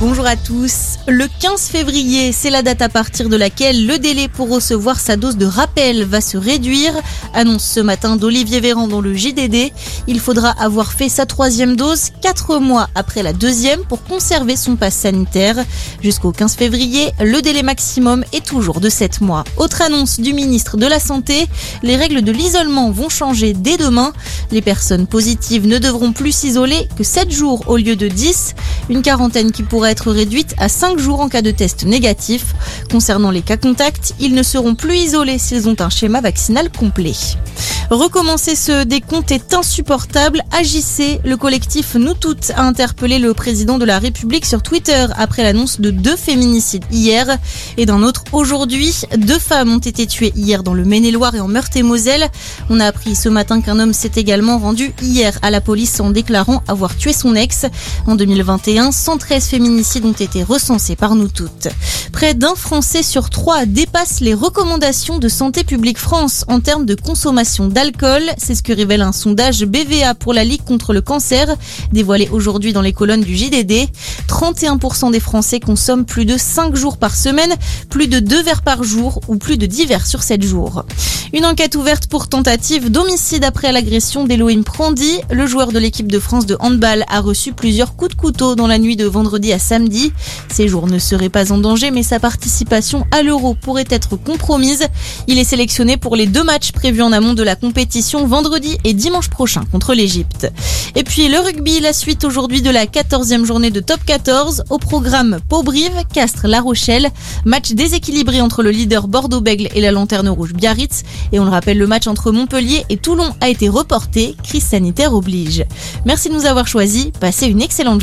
Bonjour à tous. Le 15 février, c'est la date à partir de laquelle le délai pour recevoir sa dose de rappel va se réduire, annonce ce matin d'Olivier Véran dans le JDD. Il faudra avoir fait sa troisième dose quatre mois après la deuxième pour conserver son passe sanitaire. Jusqu'au 15 février, le délai maximum est toujours de 7 mois. Autre annonce du ministre de la Santé, les règles de l'isolement vont changer dès demain. Les personnes positives ne devront plus s'isoler que 7 jours au lieu de 10, une quarantaine qui pourrait être réduite à 5 jours en cas de test négatif. Concernant les cas contacts, ils ne seront plus isolés s'ils ont un schéma vaccinal complet. Recommencer ce décompte est insupportable. Agissez, le collectif Nous Toutes a interpellé le président de la République sur Twitter après l'annonce de deux féminicides hier et d'un autre aujourd'hui. Deux femmes ont été tuées hier dans le Maine-et-Loire et en Meurthe-et-Moselle. On a appris ce matin qu'un homme s'est également rendu hier à la police en déclarant avoir tué son ex. En 2021, 113 féminicides ont été recensés par Nous Toutes. Près d'un Français sur trois dépasse les recommandations de Santé publique France en termes de consommation d'alcool. C'est ce que révèle un sondage BVA pour la Ligue contre le cancer, dévoilé aujourd'hui dans les colonnes du JDD. 31% des Français consomment plus de 5 jours par semaine, plus de 2 verres par jour ou plus de 10 verres sur 7 jours. Une enquête ouverte pour tentative d'homicide après l'agression d'Elohim Prandi. Le joueur de l'équipe de France de handball a reçu plusieurs coups de couteau dans la nuit de vendredi à samedi. Ses jours ne seraient pas en danger, mais sa participation à l'Euro pourrait être compromise. Il est sélectionné pour les deux matchs prévus en amont de la compétition vendredi et dimanche prochain contre l'Égypte. Et puis le rugby, la suite aujourd'hui de la 14e journée de top 14 au programme Pau-Brive, Castres, La Rochelle, match déséquilibré entre le leader Bordeaux-Bègle et la lanterne rouge Biarritz. Et on le rappelle, le match entre Montpellier et Toulon a été reporté, crise sanitaire oblige. Merci de nous avoir choisis, passez une excellente journée.